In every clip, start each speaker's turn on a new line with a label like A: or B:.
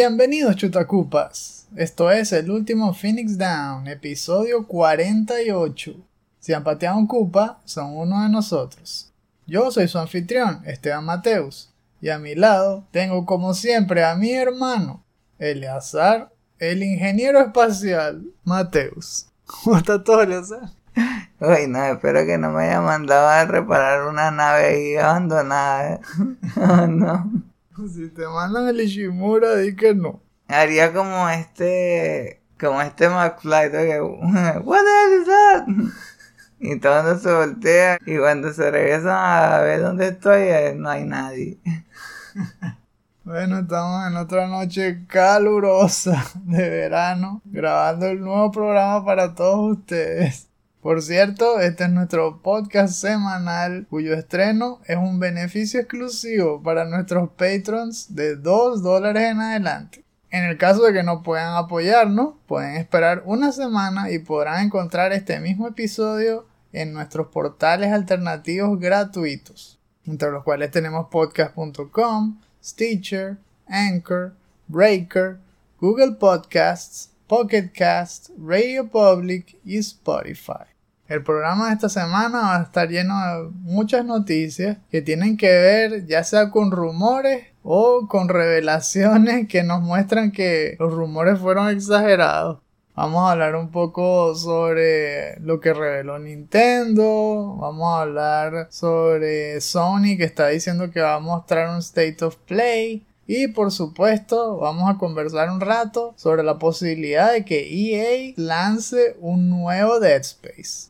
A: Bienvenidos chutacupas. Esto es el último Phoenix Down, episodio 48. Si han pateado un cupa, son uno de nosotros. Yo soy su anfitrión, Esteban Mateus, y a mi lado tengo como siempre a mi hermano, Eleazar, el ingeniero espacial, Mateus. ¿Cómo está todo, Eleazar?
B: Uy, no, espero que no me haya mandado a reparar una nave ahí abandonada. Oh, no.
A: Si te mandan el Ishimura, di que no.
B: Haría como este, como este McFly, que, What the hell is that? Y todo mundo se voltea y cuando se regresan a ver dónde estoy, eh, no hay nadie.
A: Bueno, estamos en otra noche calurosa de verano, grabando el nuevo programa para todos ustedes. Por cierto, este es nuestro podcast semanal cuyo estreno es un beneficio exclusivo para nuestros patrons de 2 dólares en adelante. En el caso de que no puedan apoyarnos, pueden esperar una semana y podrán encontrar este mismo episodio en nuestros portales alternativos gratuitos, entre los cuales tenemos podcast.com, Stitcher, Anchor, Breaker, Google Podcasts, Pocket Cast, Radio Public y Spotify. El programa de esta semana va a estar lleno de muchas noticias que tienen que ver ya sea con rumores o con revelaciones que nos muestran que los rumores fueron exagerados. Vamos a hablar un poco sobre lo que reveló Nintendo. Vamos a hablar sobre Sony que está diciendo que va a mostrar un State of Play. Y por supuesto, vamos a conversar un rato sobre la posibilidad de que EA lance un nuevo Dead Space.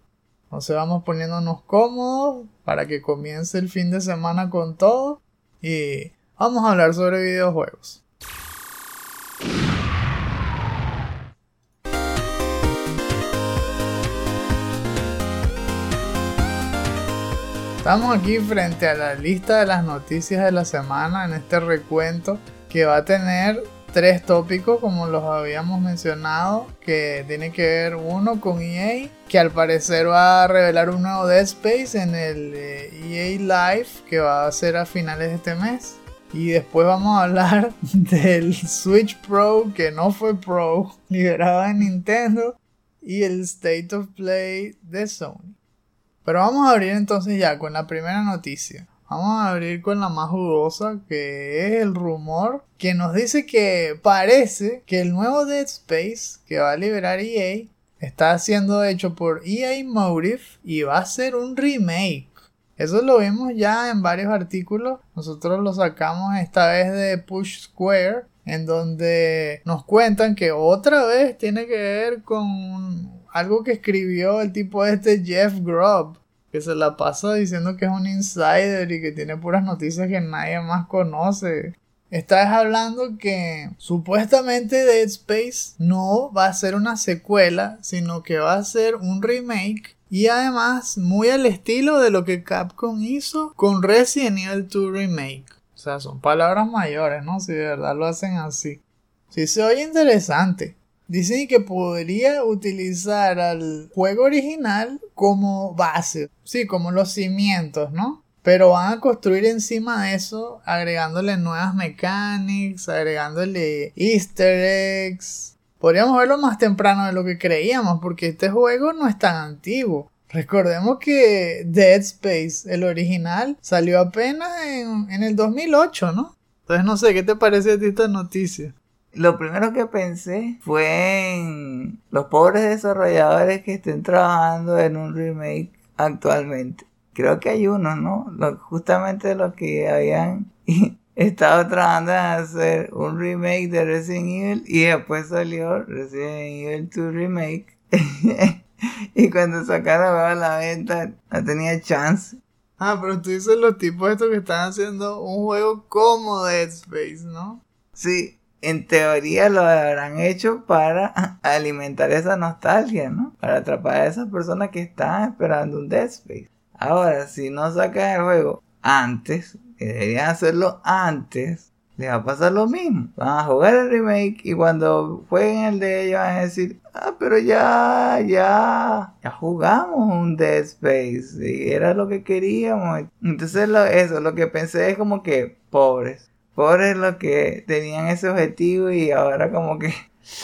A: Entonces vamos poniéndonos cómodos para que comience el fin de semana con todo. Y vamos a hablar sobre videojuegos. Estamos aquí frente a la lista de las noticias de la semana en este recuento que va a tener tres tópicos como los habíamos mencionado que tiene que ver uno con EA que al parecer va a revelar un nuevo Dead Space en el EA e Live que va a ser a finales de este mes y después vamos a hablar del Switch Pro que no fue Pro liberado en Nintendo y el State of Play de Sony pero vamos a abrir entonces ya con la primera noticia. Vamos a abrir con la más jugosa, que es el rumor que nos dice que parece que el nuevo Dead Space que va a liberar EA está siendo hecho por EA Motive y va a ser un remake. Eso lo vimos ya en varios artículos. Nosotros lo sacamos esta vez de Push Square, en donde nos cuentan que otra vez tiene que ver con algo que escribió el tipo este Jeff Grubb, que se la pasa diciendo que es un insider y que tiene puras noticias que nadie más conoce. Estás hablando que supuestamente Dead Space no va a ser una secuela, sino que va a ser un remake y además muy al estilo de lo que Capcom hizo con Resident Evil 2 Remake. O sea, son palabras mayores, ¿no? Si de verdad lo hacen así. Sí se oye interesante. Dicen que podría utilizar al juego original como base, sí, como los cimientos, ¿no? Pero van a construir encima de eso, agregándole nuevas mechanics, agregándole easter eggs. Podríamos verlo más temprano de lo que creíamos, porque este juego no es tan antiguo. Recordemos que Dead Space, el original, salió apenas en, en el 2008, ¿no? Entonces no sé, ¿qué te parece a ti esta noticia?
B: Lo primero que pensé fue en los pobres desarrolladores que estén trabajando en un remake actualmente. Creo que hay uno, ¿no? justamente los que habían estado trabajando en hacer un remake de Resident Evil y después salió Resident Evil 2 Remake. y cuando sacaron a la venta no tenía chance.
A: Ah, pero tú dices los tipos estos que están haciendo un juego como Dead Space, ¿no?
B: Sí, en teoría lo habrán hecho para alimentar esa nostalgia, ¿no? Para atrapar a esas personas que están esperando un Dead Space. Ahora, si no sacan el juego antes, que deberían hacerlo antes, les va a pasar lo mismo. Van a jugar el remake y cuando jueguen el de ellos van a decir, ah, pero ya, ya, ya jugamos un Dead Space y era lo que queríamos. Entonces eso, lo que pensé es como que pobres. Pobres los que tenían ese objetivo y ahora como que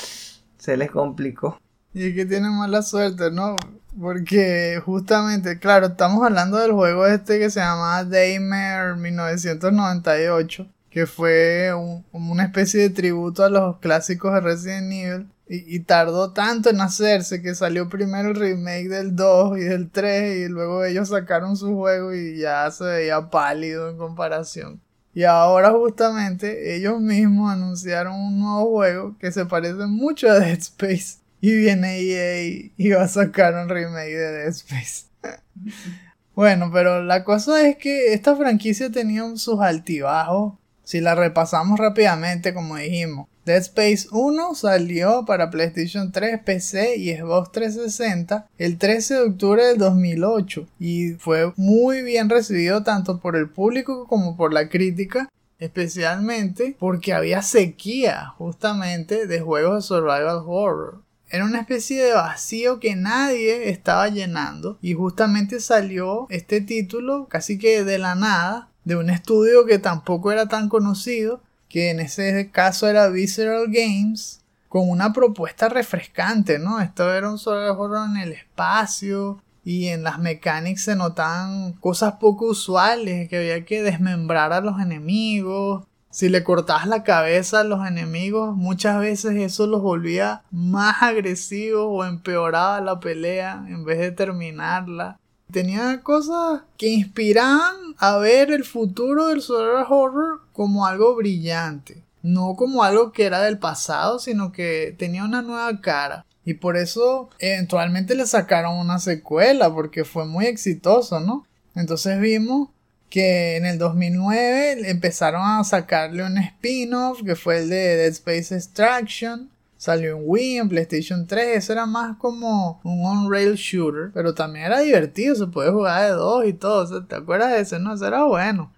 B: se les complicó.
A: Y es que tienen mala suerte, ¿no? Porque justamente, claro, estamos hablando del juego este que se llama Daymer 1998 que fue una especie de tributo a los clásicos de Resident Evil. Y, tardó tanto en hacerse que salió primero el remake del 2 y del 3 y luego ellos sacaron su juego y ya se veía pálido en comparación. Y ahora justamente ellos mismos anunciaron un nuevo juego que se parece mucho a Dead Space. Y viene EA y va a sacar un remake de Dead Space. bueno, pero la cosa es que esta franquicia tenía sus altibajos si la repasamos rápidamente, como dijimos, Dead Space 1 salió para PlayStation 3, PC y Xbox 360 el 13 de octubre del 2008 y fue muy bien recibido tanto por el público como por la crítica, especialmente porque había sequía justamente de juegos de survival horror. Era una especie de vacío que nadie estaba llenando y justamente salió este título casi que de la nada de un estudio que tampoco era tan conocido, que en ese caso era Visceral Games, con una propuesta refrescante, ¿no? Esto era un solo en el espacio y en las mecánicas se notaban cosas poco usuales, que había que desmembrar a los enemigos. Si le cortabas la cabeza a los enemigos, muchas veces eso los volvía más agresivos o empeoraba la pelea en vez de terminarla tenía cosas que inspiraban a ver el futuro del survival horror como algo brillante. No como algo que era del pasado, sino que tenía una nueva cara. Y por eso eventualmente le sacaron una secuela, porque fue muy exitoso, ¿no? Entonces vimos que en el 2009 empezaron a sacarle un spin-off, que fue el de Dead Space Extraction. Salió en Wii, en PlayStation 3. Eso era más como un on-rail shooter. Pero también era divertido. Se puede jugar de dos y todo. ¿Te acuerdas de ese? No, eso era bueno.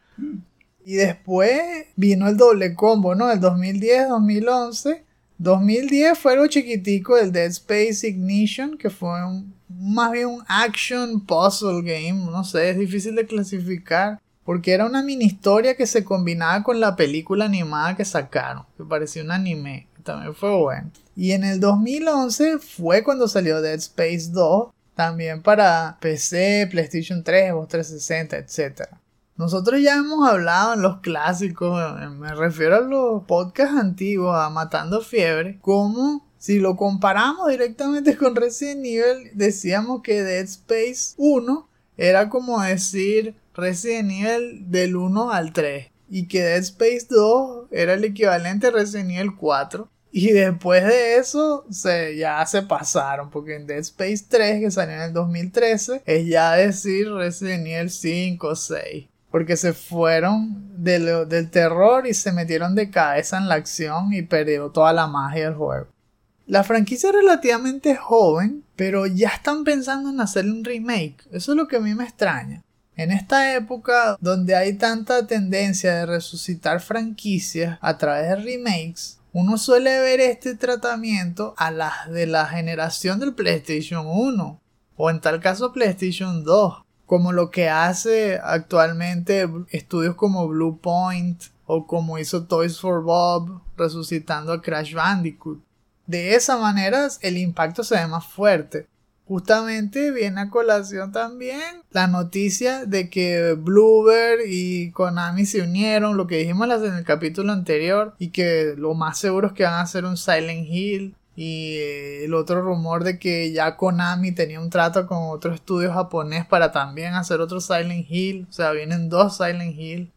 A: Y después vino el doble combo, ¿no? El 2010-2011. 2010 fue lo chiquitico el Dead Space Ignition, que fue más bien un action puzzle game, no sé, es difícil de clasificar, porque era una mini historia que se combinaba con la película animada que sacaron, que parecía un anime también fue bueno. Y en el 2011 fue cuando salió Dead Space 2, también para PC, PlayStation 3, Xbox 360, etc. Nosotros ya hemos hablado en los clásicos, eh, me refiero a los podcasts antiguos, a Matando Fiebre, como si lo comparamos directamente con Resident Evil, decíamos que Dead Space 1 era como decir Resident Evil del 1 al 3 y que Dead Space 2 era el equivalente a Resident Evil 4 y después de eso, se, ya se pasaron, porque en Dead Space 3, que salió en el 2013, es ya decir Resident Evil 5 o 6. Porque se fueron del terror y se metieron de cabeza en la acción y perdió toda la magia del juego. La franquicia es relativamente joven, pero ya están pensando en hacer un remake. Eso es lo que a mí me extraña. En esta época donde hay tanta tendencia de resucitar franquicias a través de remakes, uno suele ver este tratamiento a las de la generación del PlayStation 1 o en tal caso PlayStation 2, como lo que hace actualmente estudios como Blue Point o como hizo Toys for Bob resucitando a Crash Bandicoot. De esa manera el impacto se ve más fuerte. Justamente viene a colación también la noticia de que Bluebird y Konami se unieron, lo que dijimos en el capítulo anterior, y que lo más seguro es que van a hacer un Silent Hill. Y el otro rumor de que ya Konami tenía un trato con otro estudio japonés para también hacer otro Silent Hill. O sea, vienen dos Silent Hill.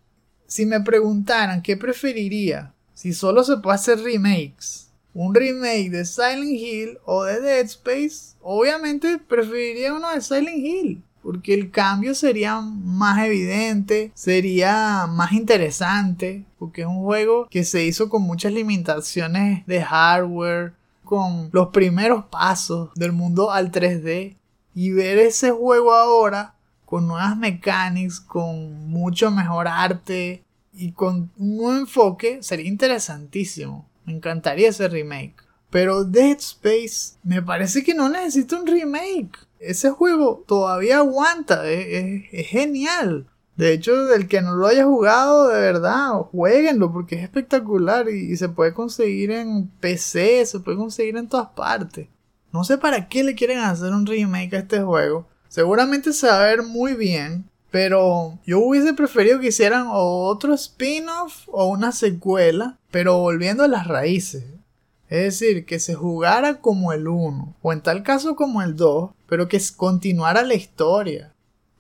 A: Si me preguntaran qué preferiría, si solo se puede hacer remakes un remake de Silent Hill o de Dead Space, obviamente preferiría uno de Silent Hill. Porque el cambio sería más evidente, sería más interesante, porque es un juego que se hizo con muchas limitaciones de hardware, con los primeros pasos del mundo al 3D. Y ver ese juego ahora con nuevas mecánicas, con mucho mejor arte, y con un nuevo enfoque sería interesantísimo. Me encantaría ese remake. Pero Dead Space me parece que no necesita un remake. Ese juego todavía aguanta, es, genial. De hecho, el que no lo haya jugado, de verdad, jueguenlo porque es espectacular y, y, se puede conseguir en PC, se puede conseguir en todas partes. No sé para qué le quieren hacer un remake a este juego. Seguramente se va a ver muy bien, pero yo hubiese preferido que hicieran otro spin-off o una secuela, pero volviendo a las raíces. Es decir, que se jugara como el 1, o en tal caso como el 2, pero que continuara la historia.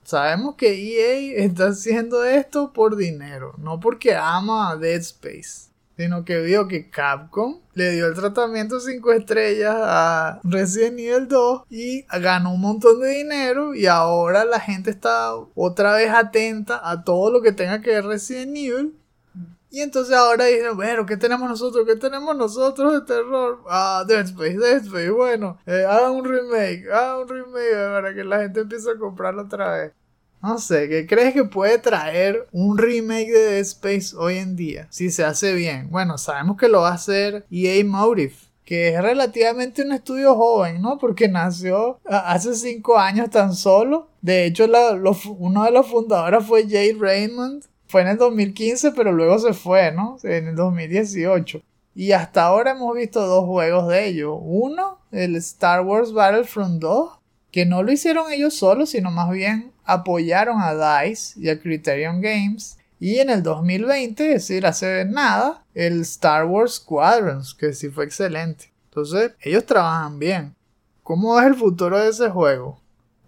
A: Sabemos que EA está haciendo esto por dinero, no porque ama a Dead Space, sino que vio que Capcom le dio el tratamiento 5 estrellas a Resident Evil 2 y ganó un montón de dinero y ahora la gente está otra vez atenta a todo lo que tenga que ver Resident Evil y entonces ahora dicen, bueno, ¿qué tenemos nosotros? ¿Qué tenemos nosotros de terror? Ah, Dead Space, Dead Space, bueno, eh, un remake, hagan un remake para que la gente empiece a comprarlo otra vez. No sé, ¿qué crees que puede traer un remake de Dead Space hoy en día? Si se hace bien. Bueno, sabemos que lo va a hacer EA Motive, que es relativamente un estudio joven, ¿no? Porque nació hace cinco años tan solo. De hecho, uno de los fundadores fue Jay Raymond, fue en el 2015, pero luego se fue, ¿no? En el 2018. Y hasta ahora hemos visto dos juegos de ellos. Uno, el Star Wars Battlefront 2, que no lo hicieron ellos solos, sino más bien apoyaron a DICE y a Criterion Games. Y en el 2020, es decir, hace nada, el Star Wars Squadrons, que sí fue excelente. Entonces, ellos trabajan bien. ¿Cómo es el futuro de ese juego?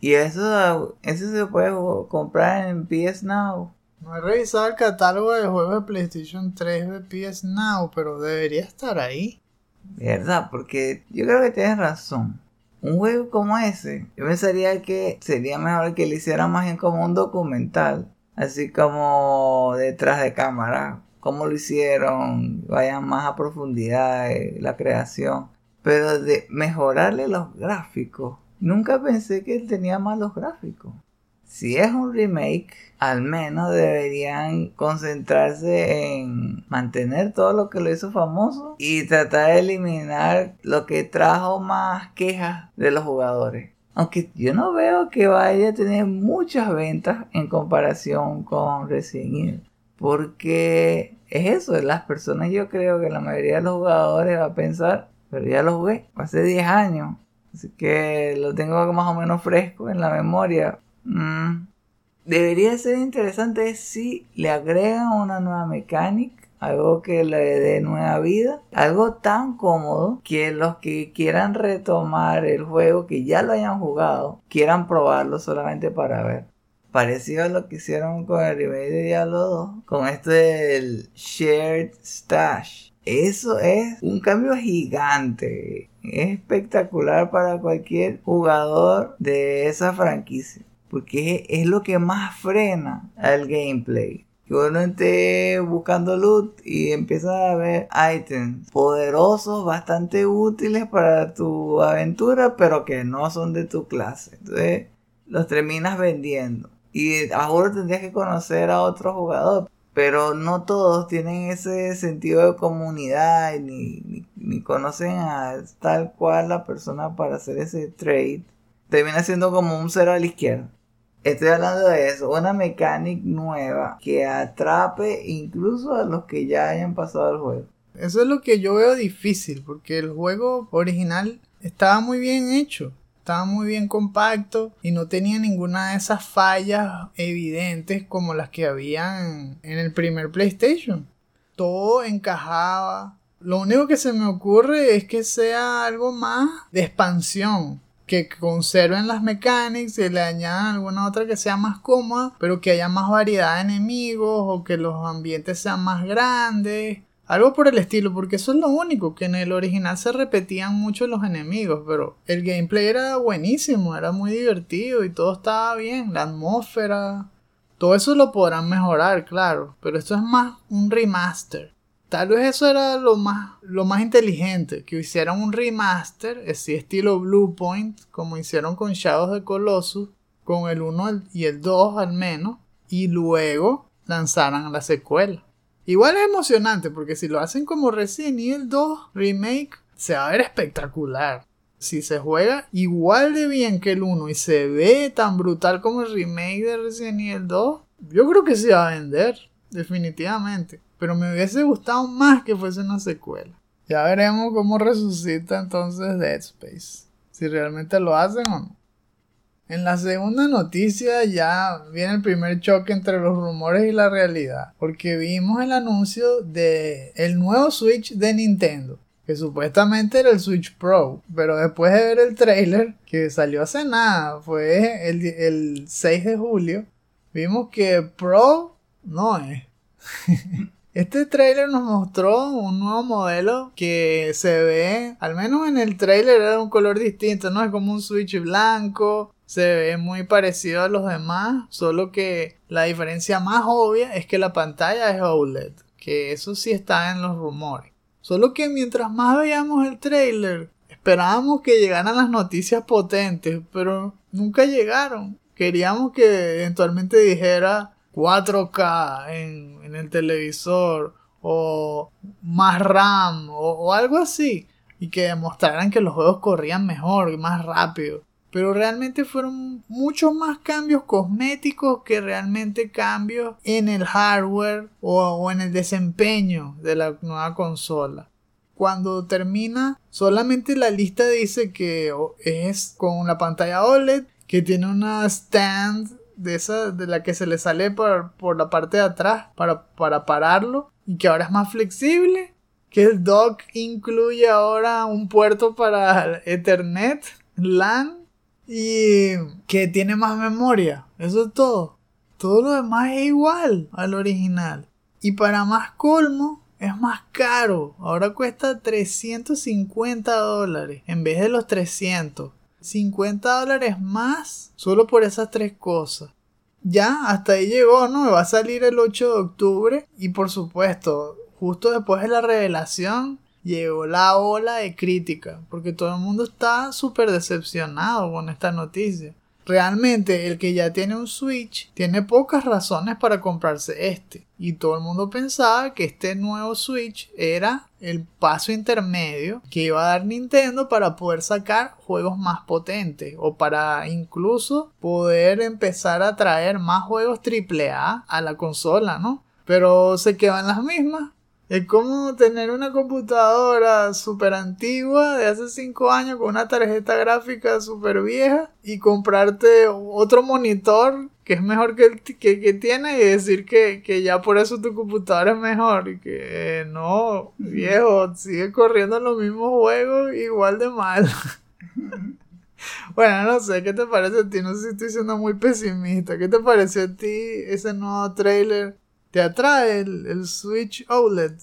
B: Y eso, eso se puede comprar en PS Now.
A: No he revisado el catálogo de juegos de PlayStation 3 de PS Now, pero debería estar ahí.
B: ¿Verdad? Porque yo creo que tienes razón. Un juego como ese, yo pensaría que sería mejor que le hicieran más bien como un documental. Así como detrás de cámara. Cómo lo hicieron, vayan más a profundidad de la creación. Pero de mejorarle los gráficos. Nunca pensé que él tenía malos gráficos si es un remake, al menos deberían concentrarse en mantener todo lo que lo hizo famoso y tratar de eliminar lo que trajo más quejas de los jugadores. Aunque yo no veo que vaya a tener muchas ventas en comparación con Resident Evil. Porque es eso, las personas yo creo que la mayoría de los jugadores va a pensar, pero ya lo jugué hace 10 años. Así que lo tengo más o menos fresco en la memoria. Mm. Debería ser interesante si le agregan una nueva mecánica, algo que le dé nueva vida, algo tan cómodo que los que quieran retomar el juego, que ya lo hayan jugado, quieran probarlo solamente para ver. Parecido a lo que hicieron con el remake de Diablo 2, con esto del Shared Stash. Eso es un cambio gigante. Es espectacular para cualquier jugador de esa franquicia porque es lo que más frena al gameplay. Que uno esté buscando loot y empieza a ver ítems poderosos, bastante útiles para tu aventura, pero que no son de tu clase. Entonces los terminas vendiendo. Y ahora tendrías que conocer a otro jugador. Pero no todos tienen ese sentido de comunidad ni, ni conocen a tal cual la persona para hacer ese trade. Termina siendo como un cero a la izquierda. Estoy hablando de eso, una mecánica nueva que atrape incluso a los que ya hayan pasado el juego.
A: Eso es lo que yo veo difícil, porque el juego original estaba muy bien hecho, estaba muy bien compacto y no tenía ninguna de esas fallas evidentes como las que habían en el primer PlayStation. Todo encajaba. Lo único que se me ocurre es que sea algo más de expansión que conserven las mecánicas y le añadan alguna otra que sea más cómoda, pero que haya más variedad de enemigos o que los ambientes sean más grandes. Algo por el estilo, porque eso es lo único, que en el original se repetían mucho los enemigos, pero el gameplay era buenísimo, era muy divertido y todo estaba bien, la atmósfera, todo eso lo podrán mejorar, claro, pero esto es más un remaster. Tal vez eso era lo más, lo más inteligente, que hicieran un remaster, así estilo Bluepoint, como hicieron con Shadows de Colossus, con el 1 y el 2 al menos, y luego lanzaran la secuela. Igual es emocionante porque si lo hacen como Resident Evil 2 Remake, se va a ver espectacular. Si se juega igual de bien que el 1 y se ve tan brutal como el remake de Resident Evil 2, yo creo que se va a vender, definitivamente. Pero me hubiese gustado más que fuese una secuela. Ya veremos cómo resucita entonces Dead Space. Si realmente lo hacen o no. En la segunda noticia ya viene el primer choque entre los rumores y la realidad, porque vimos el anuncio de el nuevo Switch de Nintendo, que supuestamente era el Switch Pro, pero después de ver el trailer que salió hace nada, fue el, el 6 de julio, vimos que Pro no es. Este trailer nos mostró un nuevo modelo que se ve, al menos en el trailer era un color distinto, no es como un Switch blanco, se ve muy parecido a los demás, solo que la diferencia más obvia es que la pantalla es OLED, que eso sí está en los rumores. Solo que mientras más veíamos el trailer, esperábamos que llegaran las noticias potentes, pero nunca llegaron. Queríamos que eventualmente dijera 4K en, el televisor o más RAM o, algo así y que demostraran que los juegos corrían mejor y más rápido. Pero realmente fueron muchos más cambios cosméticos que realmente cambios en el hardware o, o en el desempeño de la nueva consola cuando termina solamente la lista dice que es con la pantalla OLED que tiene una stand de esa de la que se le sale por, por la parte de atrás para, para pararlo y que ahora es más flexible que el dock incluye ahora un puerto para Ethernet LAN y que tiene más memoria. Eso es todo. Todo lo demás es igual al original. Y para más colmo es más caro. Ahora cuesta 350 dólares en vez de los 300 50 dólares más solo por esas tres cosas. Ya, hasta ahí llegó, ¿no? Va a salir el 8 de octubre y por supuesto, justo después de la revelación, llegó la ola de crítica, porque todo el mundo está súper decepcionado con esta noticia. Realmente el que ya tiene un Switch tiene pocas razones para comprarse este. Y todo el mundo pensaba que este nuevo Switch era el paso intermedio que iba a dar Nintendo para poder sacar juegos más potentes o para incluso poder empezar a traer más juegos AAA a la consola, ¿no? Pero se quedan las mismas. Es como tener una computadora súper antigua de hace 5 años con una tarjeta gráfica súper vieja y comprarte otro monitor que es mejor que el que, tiene y decir que, ya por eso tu computadora es mejor y que no, viejo, sigue corriendo los mismos juegos igual de mal. bueno, no sé, ¿qué te parece a ti? No sé si estoy siendo muy pesimista. ¿Qué te pareció a ti ese nuevo trailer ¿Te atrae el, Switch OLED?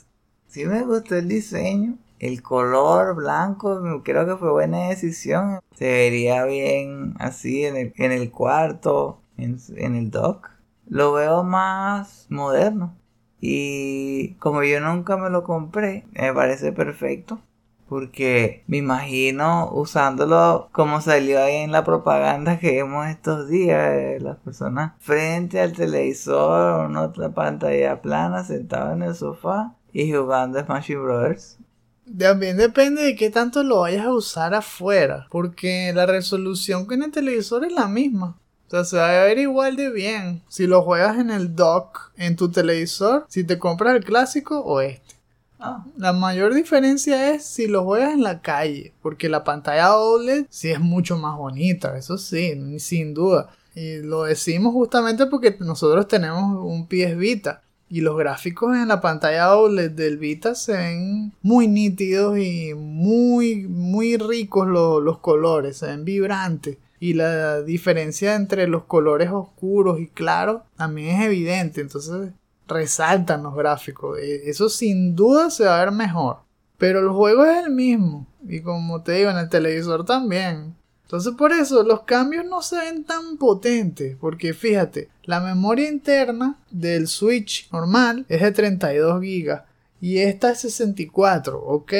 B: Sí me gustó el diseño. El color blanco creo que fue buena decisión. Se vería bien así en el, en el cuarto, en, en el dock. Lo veo más moderno. Y como yo nunca me lo compré, me parece perfecto porque me imagino usándolo como salió ahí en la propaganda que vemos estos días, las personas frente al televisor, en otra pantalla plana, sentado en el sofá y jugando Smash Brothers.
A: También depende de qué tanto lo vayas a usar afuera, porque la resolución que en el televisor es la misma. O sea, se va a ver igual de bien si lo juegas en el dock en tu televisor, si te compras el clásico o este. Ah. La mayor diferencia es si lo juegas en la calle, porque la pantalla OLED sí es mucho más bonita, eso sí, sin duda. Y lo decimos justamente porque nosotros tenemos un PS Vita y los gráficos en la pantalla OLED del Vita se ven muy nítidos y muy, muy ricos los colores, se ven vibrantes. Y la diferencia entre los colores oscuros y claros también es evidente. Entonces resaltan los gráficos. E, eso sin duda se va a ver mejor. Pero el juego es el mismo. Y como te digo, en el televisor también. Entonces por eso los cambios no se ven tan potentes. Porque fíjate, la memoria interna del Switch normal es de 32 GB. Y esta es 64. Ok,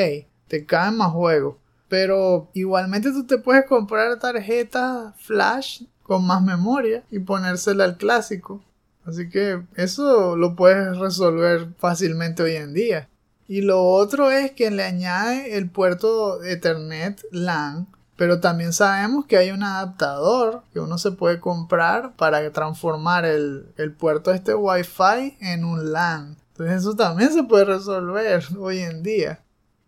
A: te caen más juegos. Pero igualmente tú te puedes comprar tarjetas flash con más memoria y ponérsela al clásico. Así que eso lo puedes resolver fácilmente hoy en día. Y lo otro es que le añade el puerto Ethernet LAN, pero también sabemos que hay un adaptador que uno se puede comprar para transformar el, el puerto este Wi-Fi en un LAN. Entonces eso también se puede resolver hoy en día.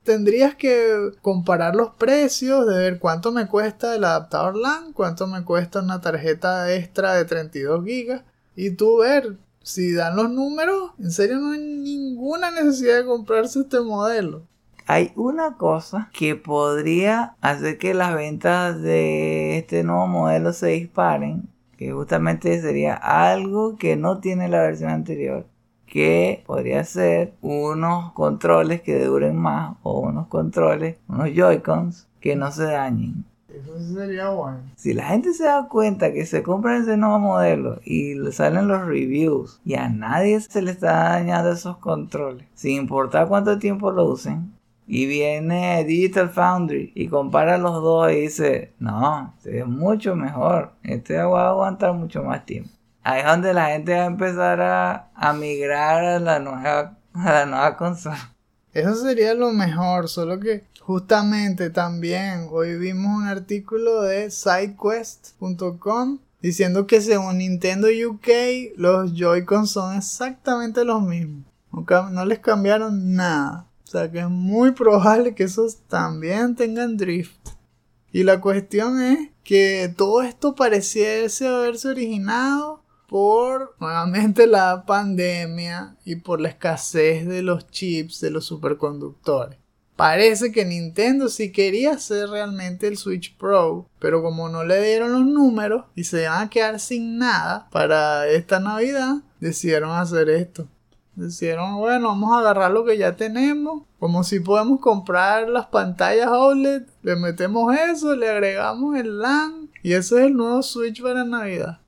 A: Tendrías que comparar los precios, de ver cuánto me cuesta el adaptador LAN, cuánto me cuesta una tarjeta extra de 32 GB y tú ver si dan los números, en serio no hay ninguna necesidad de comprarse este modelo.
B: Hay una cosa que podría hacer que las ventas de este nuevo modelo se disparen, que justamente sería algo que no tiene la versión anterior, que podría ser unos controles que duren más o unos controles, unos Joy-Cons que no se dañen.
A: Eso sería bueno.
B: Si la gente se da cuenta que se compra ese nuevo modelo y le salen los reviews y a nadie se le está dañando esos controles, sin importar cuánto tiempo lo usen, y viene Digital Foundry y compara los dos y dice, no, este es mucho mejor, este va a aguantar mucho más tiempo. Ahí es donde la gente va a empezar a, a migrar a la nueva, a la nueva consola.
A: Eso sería lo mejor, solo que justamente también hoy vimos un artículo de sidequest.com diciendo que según Nintendo UK los Joy-Con son exactamente los mismos. No les cambiaron nada. O sea que es muy probable que esos también tengan drift. Y la cuestión es que todo esto pareciese haberse originado por nuevamente la pandemia y por la escasez de los chips de los superconductores. Parece que Nintendo sí quería hacer realmente el Switch Pro, pero como no le dieron los números y se van a quedar sin nada para esta Navidad, decidieron hacer esto. Decidieron, bueno, vamos a agarrar lo que ya tenemos. Como si podemos comprar las pantallas OLED, le metemos eso, le agregamos el LAN y ese es el nuevo Switch para Navidad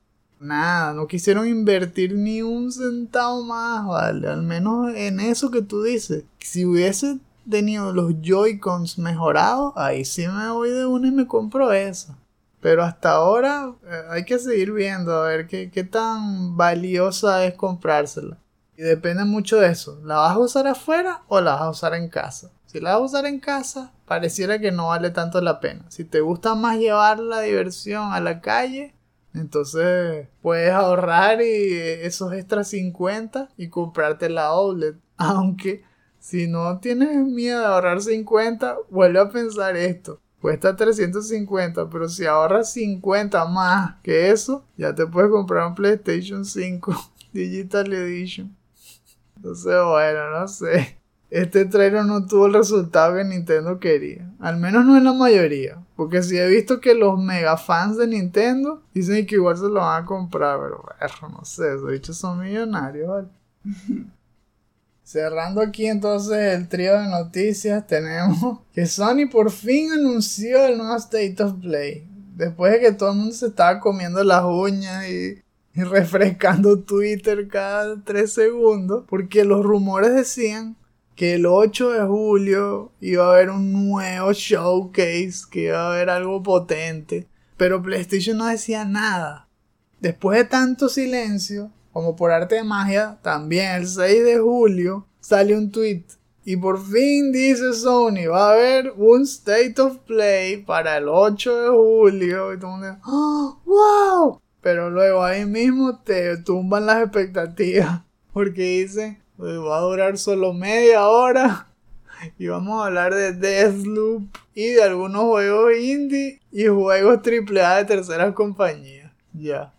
A: nada, no quisieron invertir ni un centavo más, vale, al menos en eso que tú dices. Si hubiese tenido los Joy-Cons mejorados, ahí sí me voy de una y me compro eso. Pero hasta ahora eh, hay que seguir viendo a ver qué, qué tan valiosa es comprársela. Y depende mucho de eso. ¿La vas a usar afuera o la vas a usar en casa? Si la vas a usar en casa, pareciera que no vale tanto la pena. Si te gusta más llevar la diversión a la calle, entonces puedes ahorrar y esos extra 50 y comprarte la OLED. Aunque si no tienes miedo de ahorrar 50, vuelve a pensar esto. Cuesta 350, pero si ahorras 50 más que eso, ya te puedes comprar un PlayStation 5 Digital Edition. Entonces, bueno, no sé este trailer no tuvo el resultado que Nintendo quería. Al menos no en la mayoría. Porque sí he visto que los mega fans de Nintendo dicen que igual se lo van a comprar. Pero bueno, no sé, esos dichos son millonarios, ¿vale? Cerrando aquí entonces el trío de noticias, tenemos que Sony por fin anunció el nuevo State of Play. Después de que todo el mundo se estaba comiendo las uñas y, refrescando Twitter cada 3 segundos, porque los rumores decían que el 8 de julio iba a haber un nuevo showcase, que iba a haber algo potente, pero PlayStation no decía nada. Después de tanto silencio, como por arte de magia, también el 6 de julio sale un tweet y por fin dice Sony, va a haber un State of Play para el 8 de julio. Y todo el mundo ¡Oh, ¡Wow! Pero luego ahí mismo te tumban las expectativas. Porque dicen, pues va a durar solo media hora. Y vamos a hablar de Deathloop y de algunos juegos indie y juegos AAA de terceras compañías. Ya.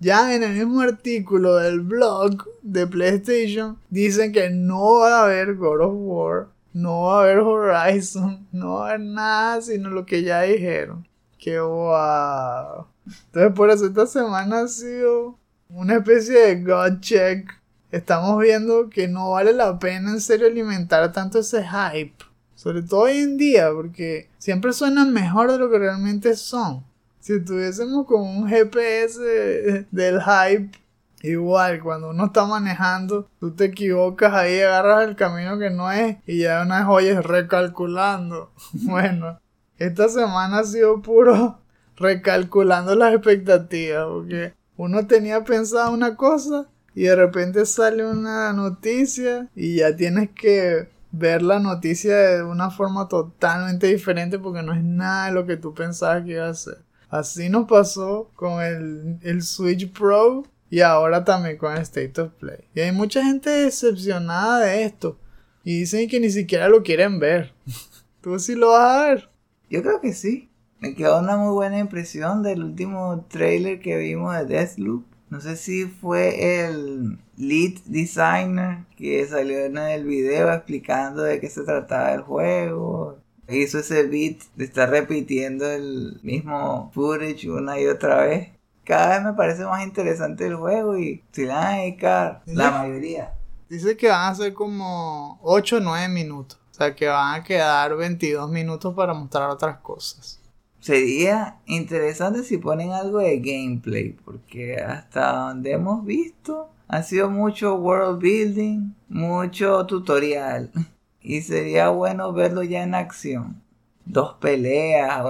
A: Ya en el mismo artículo del blog de PlayStation dicen que no va a haber God of War, no va a haber Horizon, no va a haber nada sino lo que ya dijeron. Que wow. Entonces por eso esta semana ha sido una especie de God check estamos viendo que no vale la pena en serio alimentar tanto ese hype. Sobre todo hoy en día, porque siempre suenan mejor de lo que realmente son. Si tuviésemos como un GPS del hype, igual cuando uno está manejando, tú te equivocas ahí, agarras el camino que no es y ya una joya recalculando. Bueno, esta semana ha sido puro recalculando las expectativas, porque uno tenía pensado una cosa y de repente sale una noticia y ya tienes que ver la noticia de una forma totalmente diferente porque no es nada de lo que tú pensabas que iba a ser. Así nos pasó con el, Switch Pro y ahora también con el State of Play. Y hay mucha gente decepcionada de esto y dicen que ni siquiera lo quieren ver. ¿Tú sí lo vas a ver?
B: Yo creo que sí. Me quedó una muy buena impresión del último trailer que vimos de Deathloop. No sé si fue el lead designer que salió en el video explicando de qué se trataba el juego. Hizo ese beat de estar repitiendo el mismo footage una y otra vez. Cada vez me parece más interesante el juego y si le van a dedicar la mayoría.
A: Dice que van a ser como 8 o 9 minutos. O sea que van a quedar 22 minutos para mostrar otras cosas
B: sería interesante si ponen algo de gameplay, porque hasta donde hemos visto ha sido mucho world building, mucho tutorial. Y sería bueno verlo ya en acción. Dos peleas,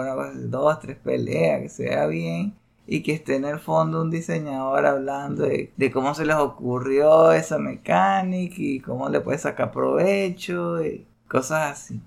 B: dos, tres peleas, que se bien. Y que esté en el fondo un diseñador hablando de, de cómo se les ocurrió esa mecánica y cómo le puede sacar provecho y cosas así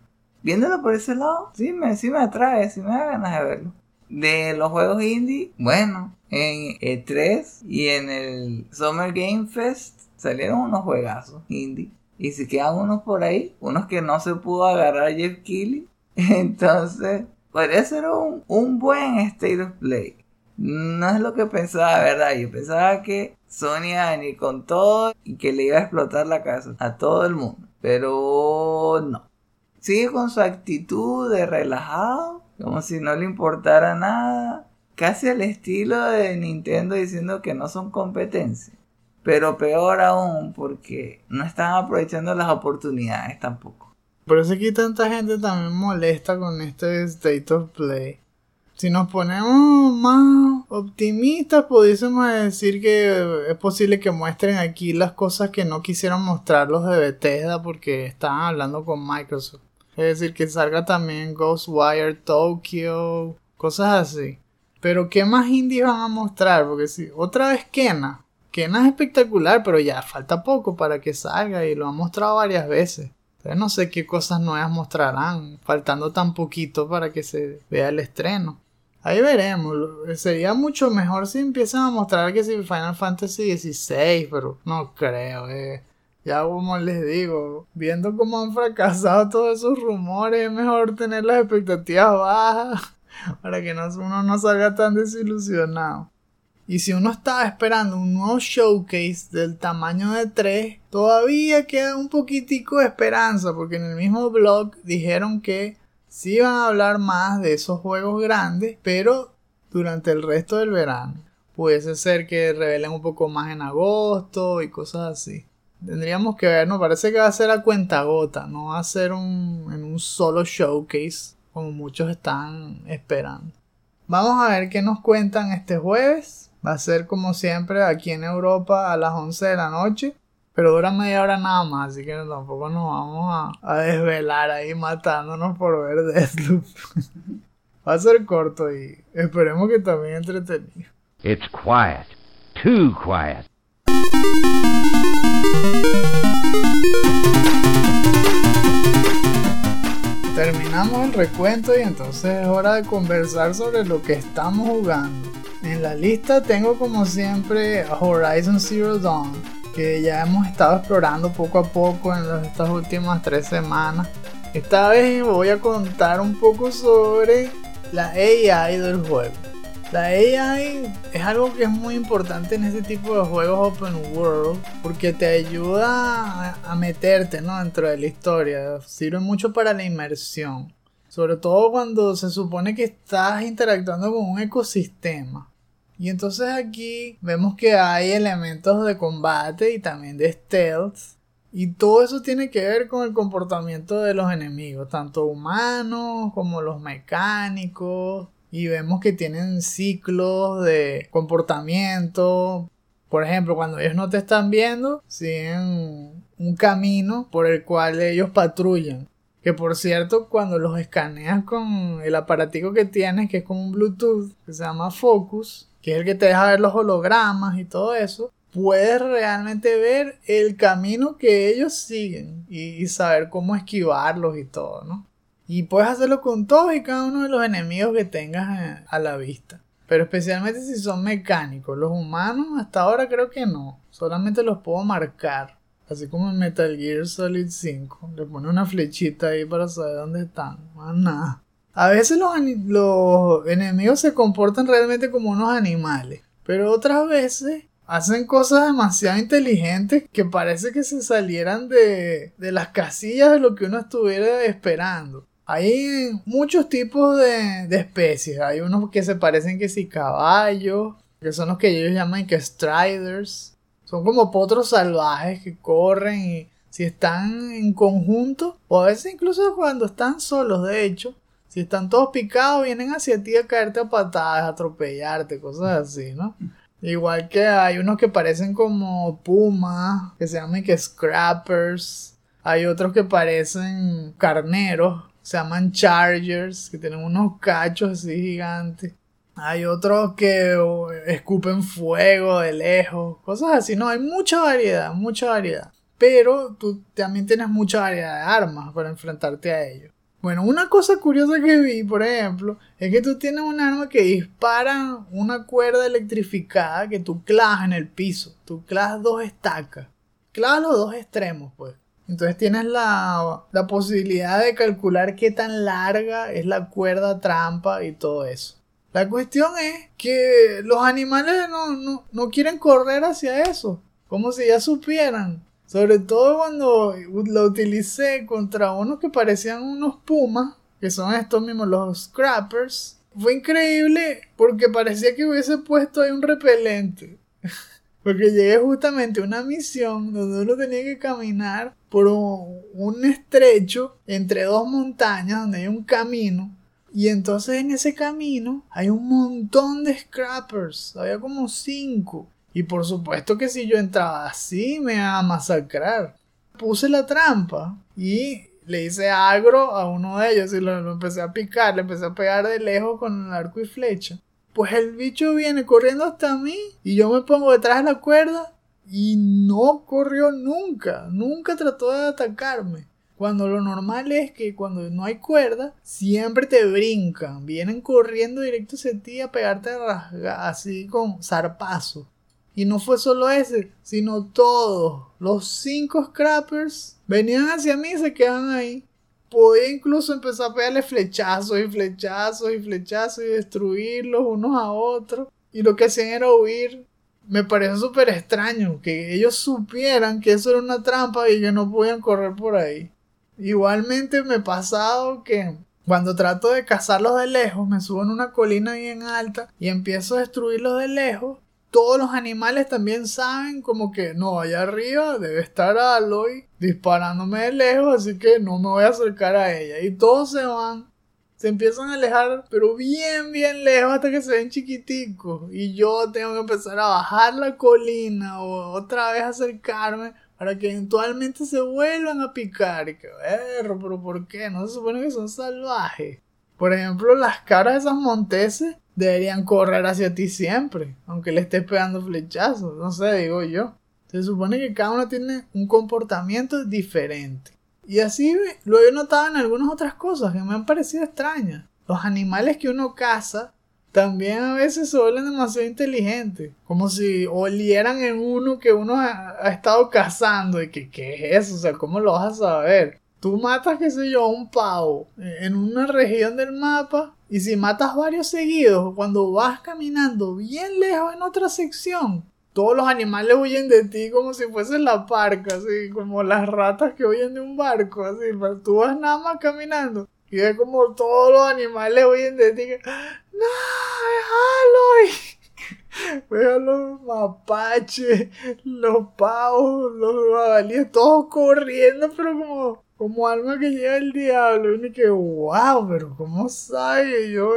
B: viéndolo por ese lado, sí me, sí me atrae, sí me da ganas de verlo. De los juegos indie, bueno, en E3 y en el Summer Game Fest salieron unos juegazos indie. Y si quedan unos por ahí, unos que no se pudo agarrar Jeff Keighley. Entonces, podría ser un, un buen State of Play. No es lo que pensaba, ¿verdad? Yo pensaba que Sony iba a venir con todo y que le iba a explotar la casa a todo el mundo. Pero no sigue con su actitud de relajado, como si no le importara nada, casi al estilo de Nintendo diciendo que no son competencia. Pero peor aún, porque no están aprovechando las oportunidades tampoco.
A: Por eso aquí tanta gente también molesta con este State of Play. Si nos ponemos más optimistas, pudiésemos decir que es posible que muestren aquí las cosas que no quisieron mostrar los de Bethesda porque estaban hablando con Microsoft. Es decir, que salga también Ghostwire Tokyo, cosas así. Pero ¿qué más indies van a mostrar? Porque si otra vez Kena. Kena es espectacular, pero ya falta poco para que salga y lo han mostrado varias veces. Entonces no sé qué cosas nuevas mostrarán, faltando tan poquito para que se vea el estreno. Ahí veremos. Sería mucho mejor si empiezan a mostrar que si Final Fantasy XVI, pero no creo. Eh. Ya como les digo, viendo cómo han fracasado todos esos rumores, es mejor tener las expectativas bajas para que no, uno no salga tan desilusionado. Y si uno estaba esperando un nuevo showcase del tamaño de 3, todavía queda un poquitico de esperanza, porque en el mismo blog dijeron que sí iban a hablar más de esos juegos grandes, pero durante el resto del verano. Puede ser que revelen un poco más en agosto y cosas así. Tendríamos que ver, no parece que va a ser a cuenta gota, no va a ser un, en un solo showcase como muchos están esperando. Vamos a ver qué nos cuentan este jueves. Va a ser como siempre aquí en Europa a las 11 de la noche. Pero dura media hora nada más, así que tampoco nos vamos a, a desvelar ahí matándonos por ver Deathloop. Va a ser corto y esperemos que también entretenido. It's quiet. Too quiet. Terminamos el recuento y entonces es hora de conversar sobre lo que estamos jugando. En la lista tengo como siempre Horizon Zero Dawn, que ya hemos estado explorando poco a poco en estas últimas tres semanas. Esta vez voy a contar un poco sobre la AI del juego. La AI es algo que es muy importante en este tipo de juegos open world porque te ayuda a, meterte ¿no? dentro de la historia. Sirve mucho para la inmersión. Sobre todo cuando se supone que estás interactuando con un ecosistema. Y entonces aquí vemos que hay elementos de combate y también de stealth. Y todo eso tiene que ver con el comportamiento de los enemigos, tanto humanos como los mecánicos y vemos que tienen ciclos de comportamiento. Por ejemplo, cuando ellos no te están viendo, siguen un camino por el cual ellos patrullan. Que por cierto, cuando los escaneas con el aparatico que tienes, que es como un Bluetooth, que se llama Focus, que es el que te deja ver los hologramas y todo eso, puedes realmente ver el camino que ellos siguen y, saber cómo esquivarlos y todo, ¿no? Y puedes hacerlo con todos y cada uno de los enemigos que tengas a la vista. Pero especialmente si son mecánicos. Los humanos hasta ahora creo que no. Solamente los puedo marcar. Así como en Metal Gear Solid 5. Le pone una flechita ahí para saber dónde están. Más nada. A veces los, enemigos se comportan realmente como unos animales. Pero otras veces hacen cosas demasiado inteligentes que parece que se salieran de, de las casillas de lo que uno estuviera esperando. Hay muchos tipos de, de, especies. Hay unos que se parecen que si caballos, que son los que ellos llaman que striders. Son como potros salvajes que corren y si están en conjunto, o a veces incluso cuando están solos, de hecho, si están todos picados, vienen hacia ti a caerte a patadas, a atropellarte, cosas así, ¿no? Igual que hay unos que parecen como pumas, que se llaman que scrappers. Hay otros que parecen carneros, se llaman chargers, que tienen unos cachos así gigantes. Hay otros que escupen fuego de lejos, cosas así. No, hay mucha variedad, mucha variedad. Pero tú también tienes mucha variedad de armas para enfrentarte a ellos. Bueno, una cosa curiosa que vi, por ejemplo, es que tú tienes un arma que dispara una cuerda electrificada que tú clavas en el piso. Tú clavas dos estacas. Clavas los dos extremos, pues. Entonces tienes la, la posibilidad de calcular qué tan larga es la cuerda trampa y todo eso. La cuestión es que los animales no, no, no quieren correr hacia eso. Como si ya supieran. Sobre todo cuando lo utilicé contra unos que parecían unos pumas, que son estos mismos, los scrappers. Fue increíble porque parecía que hubiese puesto ahí un repelente. porque llegué justamente a una misión donde uno tenía que caminar por un, estrecho entre dos montañas donde hay un camino. Y entonces en ese camino hay un montón de scrappers. Había como cinco. Y por supuesto que si yo entraba así me iba a masacrar. Puse la trampa y le hice agro a uno de ellos y lo, empecé a picar, le empecé a pegar de lejos con el arco y flecha. Pues el bicho viene corriendo hasta mí y yo me pongo detrás de la cuerda y no corrió nunca, nunca trató de atacarme. Cuando lo normal es que cuando no hay cuerda, siempre te brincan, vienen corriendo directo hacia ti a pegarte así con zarpazo. Y no fue solo ese, sino todos. Los cinco scrappers venían hacia mí y se quedaban ahí. Podía incluso empezar a pegarle flechazos y flechazos y flechazos y destruirlos unos a otros. Y lo que hacían era huir. Me pareció súper extraño que ellos supieran que eso era una trampa y que no podían correr por ahí. Igualmente me ha pasado que cuando trato de cazarlos de lejos, me subo en una colina bien alta y empiezo a destruirlos de lejos todos los animales también saben como que no, allá arriba debe estar Aloy disparándome de lejos, así que no me voy a acercar a ella. Y todos se van, se empiezan a alejar, pero bien, bien lejos hasta que se ven chiquiticos. Y yo tengo que empezar a bajar la colina o otra vez acercarme para que eventualmente se vuelvan a picar. Y que, pero ¿por qué? No se supone que son salvajes. Por ejemplo, las caras de esas monteses deberían correr hacia ti siempre, aunque le estés pegando flechazos, no sé, digo yo. Se supone que cada uno tiene un comportamiento diferente. Y así lo he notado en algunas otras cosas que me han parecido extrañas. Los animales que uno caza también a veces se vuelven demasiado inteligentes. Como si olieran en uno que uno ha, ha estado cazando. Y que, ¿qué es eso? O sea, ¿cómo lo vas a saber? Tú matas, qué sé yo, un pavo en una región del mapa y si matas varios seguidos, cuando vas caminando bien lejos en otra sección, todos los animales huyen de ti como si fuese la parca, así como las ratas que huyen de un barco, así, tú vas nada más caminando y ves como todos los animales huyen de ti. ¡No! ¡Déjalo! Ves a los mapaches, los pavos, los jabalíes, todos corriendo, pero como como alma que lleva el diablo. Y que, wow, pero ¿cómo sabe? Yo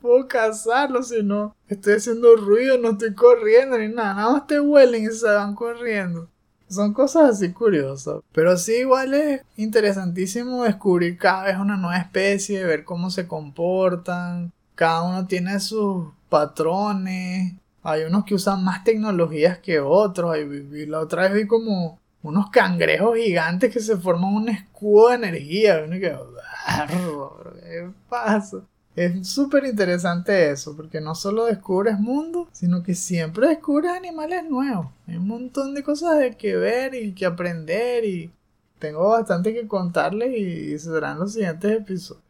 A: puedo cazarlo si no estoy haciendo ruido, no estoy corriendo ni nada. Nada más te huelen y se van corriendo. Son cosas así curiosas. Pero sí, igual es interesantísimo descubrir cada vez una nueva especie, ver cómo se comportan. Cada uno tiene sus patrones. Hay unos que usan más tecnologías que otros. La otra vez vi como unos cangrejos gigantes que se forman un escudo de energía. Uno que, ¿qué pasa? Es súper interesante eso, porque no solo descubres mundo, sino que siempre descubres animales nuevos. Hay un montón de cosas de que ver y que aprender y tengo bastante que contarles y serán los siguientes episodios.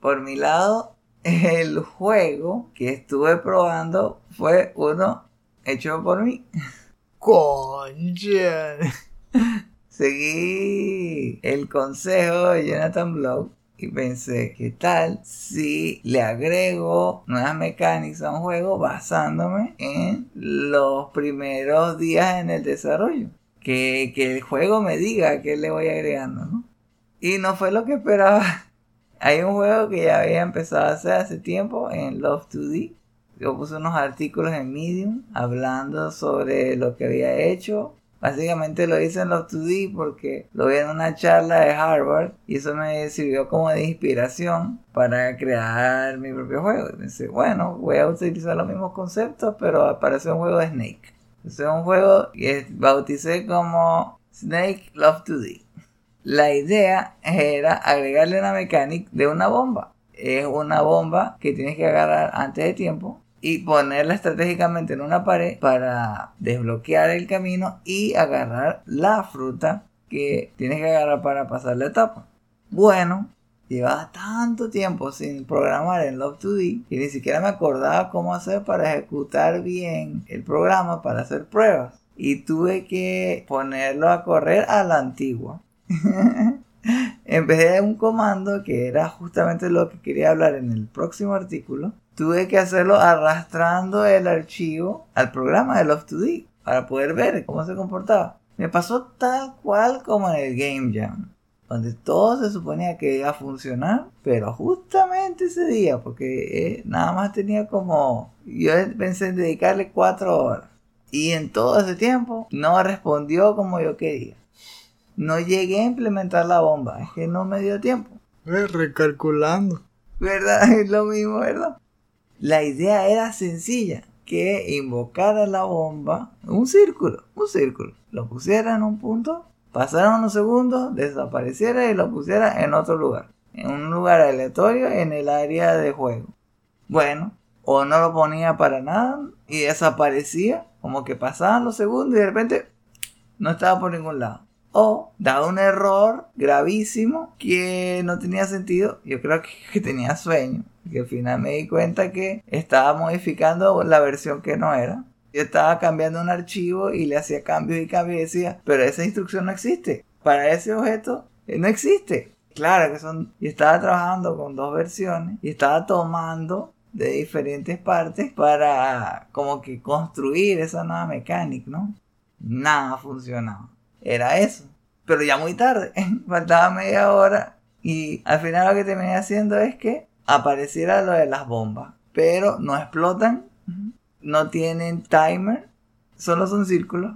B: Por mi lado, el juego que estuve probando fue uno hecho por mí.
A: Concha.
B: Seguí el consejo de Jonathan Blow y pensé, ¿qué tal si le agrego nuevas mecánicas a un juego basándome en los primeros días en el desarrollo? Que, que el juego me diga qué le voy agregando, ¿no? Y no fue lo que esperaba. Hay un juego que ya había empezado a hacer hace tiempo en Love 2D. Yo puse unos artículos en Medium hablando sobre lo que había hecho Básicamente lo hice en los 2D porque lo vi en una charla de Harvard y eso me sirvió como de inspiración para crear mi propio juego. Pensé, bueno, voy a utilizar los mismos conceptos, pero apareció un juego de Snake. Es un juego que bauticé como Snake Love 2D. La idea era agregarle una mecánica de una bomba. Es una bomba que tienes que agarrar antes de tiempo y ponerla estratégicamente en una pared para desbloquear el camino y agarrar la fruta que tienes que agarrar para pasar la etapa. Bueno, llevaba tanto tiempo sin programar en Love 2D que ni siquiera me acordaba cómo hacer para ejecutar bien el programa para hacer pruebas. Y tuve que ponerlo a correr a la antigua. en vez de un comando que era justamente lo que quería hablar en el próximo artículo, tuve que hacerlo arrastrando el archivo al programa de Love2D para poder ver cómo se comportaba. Me pasó tal cual como en el Game Jam, donde todo se suponía que iba a funcionar, pero justamente ese día, porque eh, nada más tenía como, yo pensé en dedicarle cuatro horas. Y en todo ese tiempo no respondió como yo quería. No llegué a implementar la bomba, es que no me dio tiempo.
A: Eh, recalculando.
B: ¿Verdad? Es lo mismo, ¿verdad? La idea era sencilla, que invocara la bomba, un círculo, un círculo, lo pusiera en un punto, pasaron unos segundos, desapareciera y lo pusiera en otro lugar, en un lugar aleatorio en el área de juego. Bueno, o no lo ponía para nada y desaparecía, como que pasaban los segundos y de repente no estaba por ningún lado. O daba un error gravísimo que no tenía sentido. Yo creo que tenía sueño que al final me di cuenta que estaba modificando la versión que no era. Yo estaba cambiando un archivo y le hacía cambios y cambios y decía, pero esa instrucción no existe. Para ese objeto eh, no existe. Claro que son... Y estaba trabajando con dos versiones y estaba tomando de diferentes partes para como que construir esa nueva mecánica, ¿no? Nada funcionaba. Era eso. Pero ya muy tarde. Faltaba media hora. Y al final lo que terminé haciendo es que apareciera lo de las bombas. Pero no explotan, no tienen timer, solo son círculos.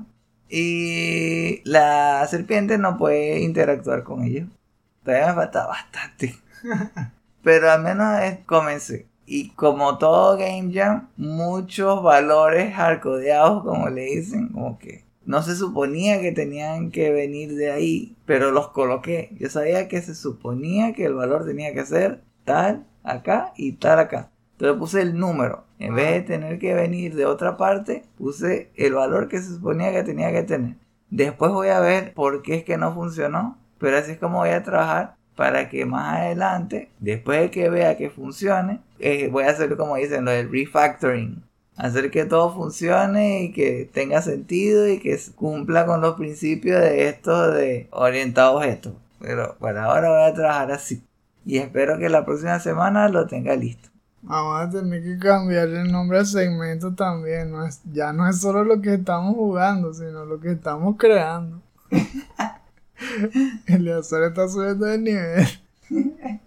B: Y la serpiente no puede interactuar con ellos. Todavía me falta bastante. Pero al menos comencé. Y como todo Game Jam, muchos valores arcodeados, como le dicen, como que no se suponía que tenían que venir de ahí, pero los coloqué. Yo sabía que se suponía que el valor tenía que ser tal acá y tal acá. Entonces puse el número. En vez de tener que venir de otra parte, puse el valor que se suponía que tenía que tener. Después voy a ver por qué es que no funcionó. Pero así es como voy a trabajar para que más adelante, después de que vea que funcione, eh, voy a hacer como dicen lo del refactoring. Hacer que todo funcione y que tenga sentido y que cumpla con los principios de esto de orientado a objetos. Pero por ahora voy a trabajar así y espero que la próxima semana lo tenga listo.
A: Vamos a tener que cambiar el nombre al segmento también. No es, ya no es solo lo que estamos jugando, sino lo que estamos creando. el Eleazar está subiendo de nivel.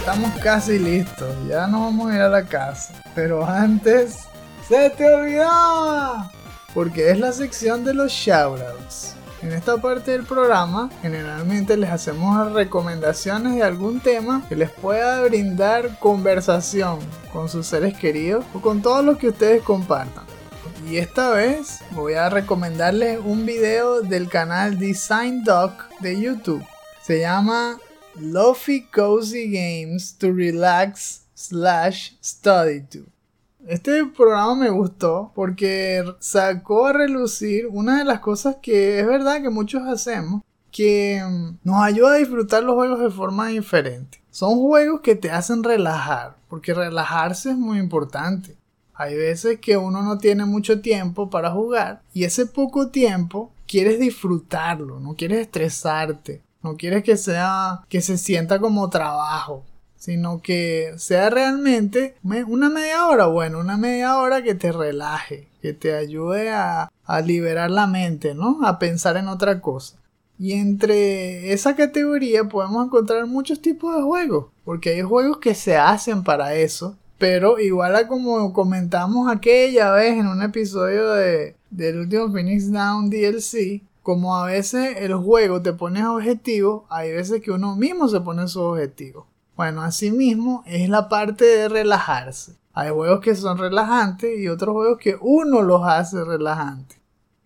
A: Estamos casi listos, ya nos vamos a ir a la casa. Pero antes ¡Se te olvidaba! Porque es la sección de los shoutouts. En esta parte del programa generalmente les hacemos recomendaciones de algún tema que les pueda brindar conversación con sus seres queridos o con todos los que ustedes compartan. Y esta vez voy a recomendarles un video del canal Design Doc de YouTube. Se llama Lofi Cozy Games to Relax slash Study To. Este programa me gustó porque sacó a relucir una de las cosas que es verdad que muchos hacemos, que mm, nos ayuda a disfrutar los juegos de forma diferente. Son juegos que te hacen relajar, porque relajarse es muy importante. Hay veces que uno no tiene mucho tiempo para jugar y ese poco tiempo quieres disfrutarlo, no quieres estresarte, no quieres que sea que se sienta como trabajo, sino que sea realmente una media hora, bueno, una media hora que te relaje, que te ayude a, liberar la mente, ¿no? A pensar en otra cosa. Y entre esa categoría podemos encontrar muchos tipos de juegos, porque hay juegos que se hacen para eso pero igual a como comentamos aquella vez en un episodio de, del último Phoenix Down DLC, como a veces el juego te pone objetivos, hay veces que uno mismo se pone sus objetivos. Bueno, así mismo es la parte de relajarse. Hay juegos que son relajantes y otros juegos que uno los hace relajantes.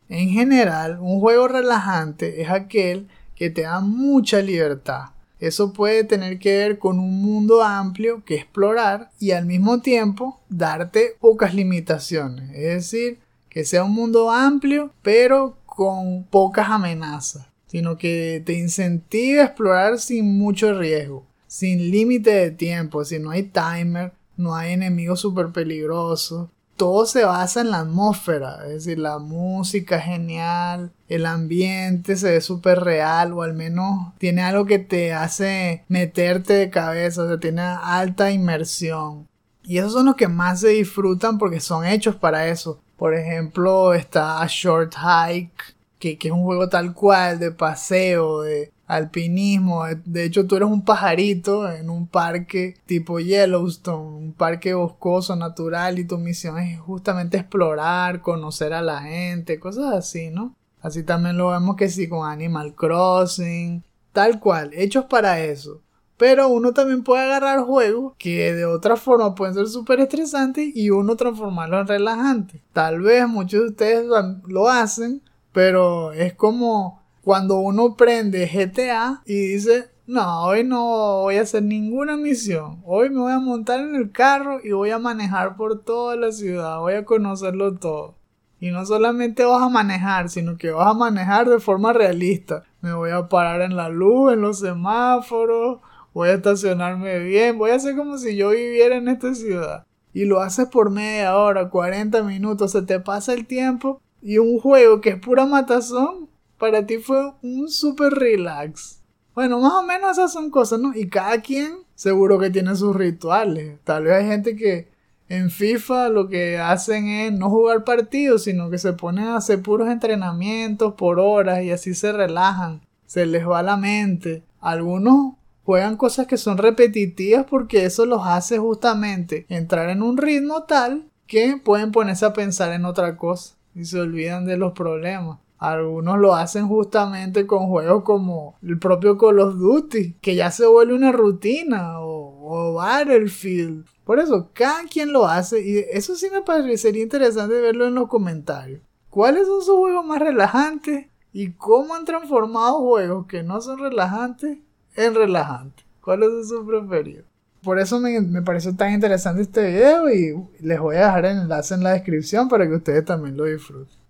A: En general, un juego relajante es aquel que te da mucha libertad eso puede tener que ver con un mundo amplio que explorar y al mismo tiempo darte pocas limitaciones. Es decir, que sea un mundo amplio pero con pocas amenazas, sino que te incentive a explorar sin mucho riesgo, sin límite de tiempo, si no hay timer, no hay enemigos súper peligrosos, todo se basa en la atmósfera, es decir, la música genial, el ambiente se ve súper real o al menos tiene algo que te hace meterte de cabeza, o sea, tiene alta inmersión. Y esos son los que más se disfrutan porque son hechos para eso. Por ejemplo, está Short Hike, que, es un juego tal cual de paseo, de, alpinismo. De hecho, tú eres un pajarito en un parque tipo Yellowstone, un parque boscoso, natural, y tu misión es justamente explorar, conocer a la gente, cosas así, ¿no? Así también lo vemos que sí con Animal Crossing, tal cual, hechos para eso. Pero uno también puede agarrar juegos que de otra forma pueden ser súper estresantes y uno transformarlo en relajante. Tal vez muchos de ustedes lo hacen, pero es como cuando uno prende GTA y dice, no, hoy no voy a hacer ninguna misión. Hoy me voy a montar en el carro y voy a manejar por toda la ciudad. Voy a conocerlo todo. Y no solamente vas a manejar, sino que vas a manejar de forma realista. Me voy a parar en la luz, en los semáforos. Voy a estacionarme bien. Voy a hacer como si yo viviera en esta ciudad. Y lo haces por media hora, 40 minutos. Se te pasa el tiempo. Y un juego que es pura matazón para ti fue un super relax. Bueno, más o menos esas son cosas, ¿no? Y cada quien seguro que tiene sus rituales. Tal vez hay gente que en FIFA lo que hacen es no jugar partidos, sino que se ponen a hacer puros entrenamientos por horas y así se relajan, se les va la mente. Algunos juegan cosas que son repetitivas porque eso los hace justamente entrar en un ritmo tal que pueden ponerse a pensar en otra cosa y se olvidan de los problemas. Algunos lo hacen justamente con juegos como el propio Call of Duty, que ya se vuelve una rutina, o, Battlefield. Por eso, cada quien lo hace, y eso sí me parecería interesante verlo en los comentarios. ¿Cuáles son sus juegos más relajantes? ¿Y cómo han transformado juegos que no son relajantes en relajantes? ¿Cuáles son sus preferidos? Por eso me, me pareció tan interesante este video y les voy a dejar el enlace en la descripción para que ustedes también lo disfruten.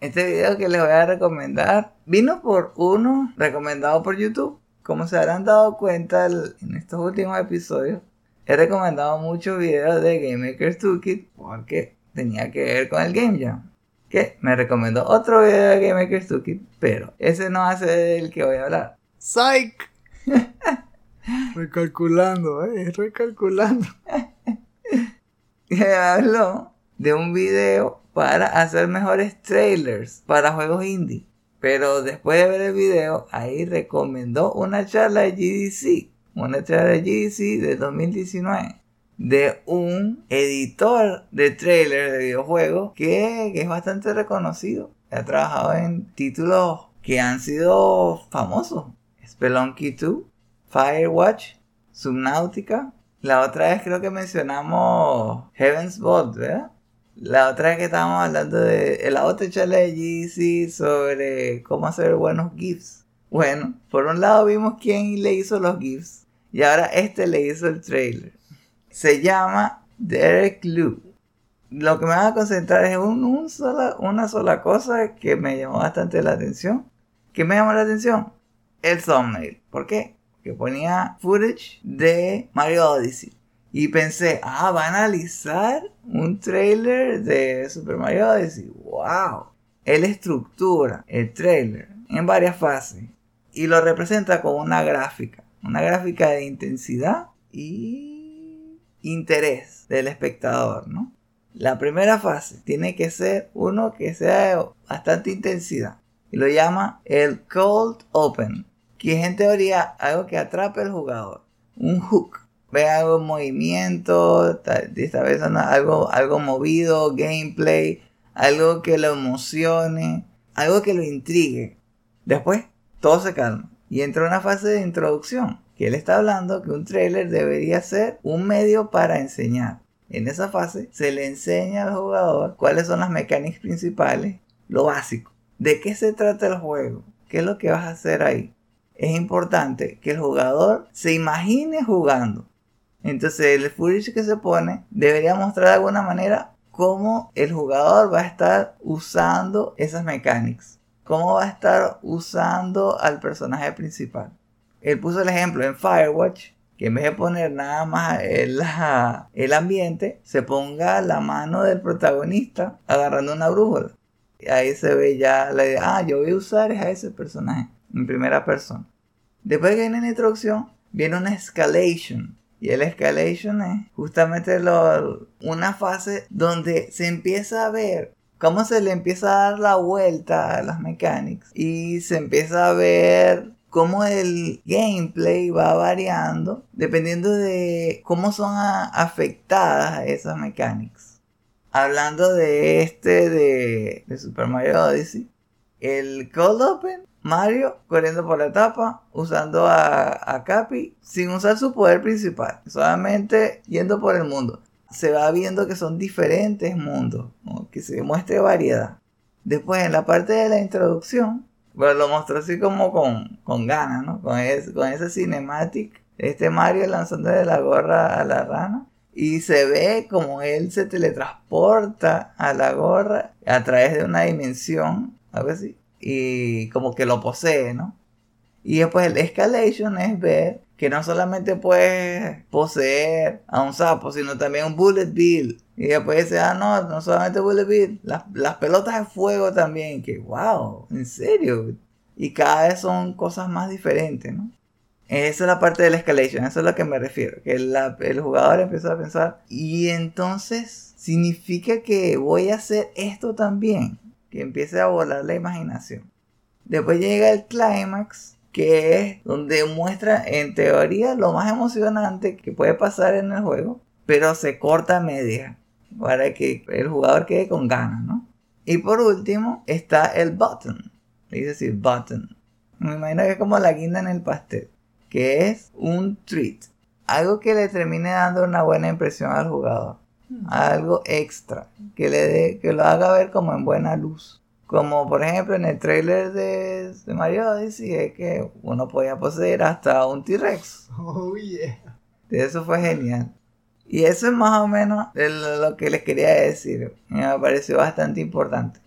B: Este video que les voy a recomendar vino por uno recomendado por YouTube. Como se habrán dado cuenta en estos últimos episodios, he recomendado muchos videos de Game Maker Toolkit porque tenía que ver con el Game Jam. Que me recomendó otro video de Game Maker Toolkit, pero ese no hace del que voy a hablar.
A: ¡Psych! recalculando, eh, recalculando.
B: me habló de un video para hacer mejores trailers para juegos indie. Pero después de ver el video, ahí recomendó una charla de GDC, una charla de GDC de 2019, de un editor de trailers de videojuegos que, es bastante reconocido. Ha trabajado en títulos que han sido famosos. Spelunky 2, Firewatch, Subnautica. La otra vez creo que mencionamos Heaven's Vault, ¿verdad? La otra vez que estábamos hablando de la otra charla de GC sobre cómo hacer buenos GIFs. Bueno, por un lado vimos quién le hizo los GIFs y ahora este le hizo el trailer. Se llama Derek Liu. Lo que me va a concentrar es un, una sola cosa que me llamó bastante la atención. ¿Qué me llamó la atención? El thumbnail. ¿Por qué? Que ponía footage de Mario Odyssey. Y pensé, ah, va a analizar un trailer de Super Mario Odyssey. ¡Wow! Él estructura el trailer en varias fases y lo representa con una gráfica. Una gráfica de intensidad y interés del espectador, ¿no? La primera fase tiene que ser uno que sea de bastante intensidad. Y lo llama el Cold Open, que es en teoría algo que atrape al jugador. Un hook ve algo en movimiento, esta vez algo, algo movido, gameplay, algo que lo emocione, algo que lo intrigue. Después, todo se calma y entra una fase de introducción, que él está hablando que un trailer debería ser un medio para enseñar. En esa fase se le enseña al jugador cuáles son las mecánicas principales, lo básico. ¿De qué se trata el juego? ¿Qué es lo que vas a hacer ahí? Es importante que el jugador se imagine jugando. Entonces el footage que se pone debería mostrar de alguna manera cómo el jugador va a estar usando esas mecánicas. Cómo va a estar usando al personaje principal. Él puso el ejemplo en Firewatch que en vez de poner nada más el, el ambiente, se ponga la mano del protagonista agarrando una brújula. Y ahí se ve ya la idea, ah, yo voy a usar a ese personaje en primera persona. Después que viene la introducción, viene una escalation. Y el escalation es justamente una fase donde se empieza a ver cómo se le empieza a dar la vuelta a las mecánicas y se empieza a ver cómo el gameplay va variando dependiendo de cómo son afectadas esas mecánicas. Hablando de este de, de Super Mario Odyssey, el Cold Open Mario corriendo por la etapa, usando a, Capi sin usar su poder principal, solamente yendo por el mundo. Se va viendo que son diferentes mundos, que se muestre variedad. Después, en la parte de la introducción, bueno, lo mostró así como con, con ganas, ¿no? Con, con ese cinematic, este Mario lanzando de la gorra a la rana. Y se ve como él se teletransporta a la gorra a través de una dimensión, algo así y como que lo posee, ¿no? Y después el escalation es ver que no solamente puedes poseer a un sapo, sino también un bullet bill. Y después dice, ah, no, no solamente bullet bill, las, las pelotas de fuego también, que wow, en serio. Y cada vez son cosas más diferentes, ¿no? Esa es la parte del escalation, eso es a lo que me refiero. Que el jugador empieza a pensar, y entonces significa que voy a hacer esto también que empiece a volar la imaginación. Después llega el clímax, que es donde muestra en teoría lo más emocionante que puede pasar en el juego, pero se corta media para que el jugador quede con ganas, ¿no? Y por último está el button, dice así, button. Me imagino que es como la guinda en el pastel, que es un treat, algo que le termine dando una buena impresión al jugador algo extra que le dé, que lo haga ver como en buena luz. Como por ejemplo en el trailer de, Mario Odyssey es que uno podía poseer hasta un T-Rex.
A: Oh yeah.
B: Eso fue genial. Y eso es más o menos lo que les quería decir. Me pareció bastante importante.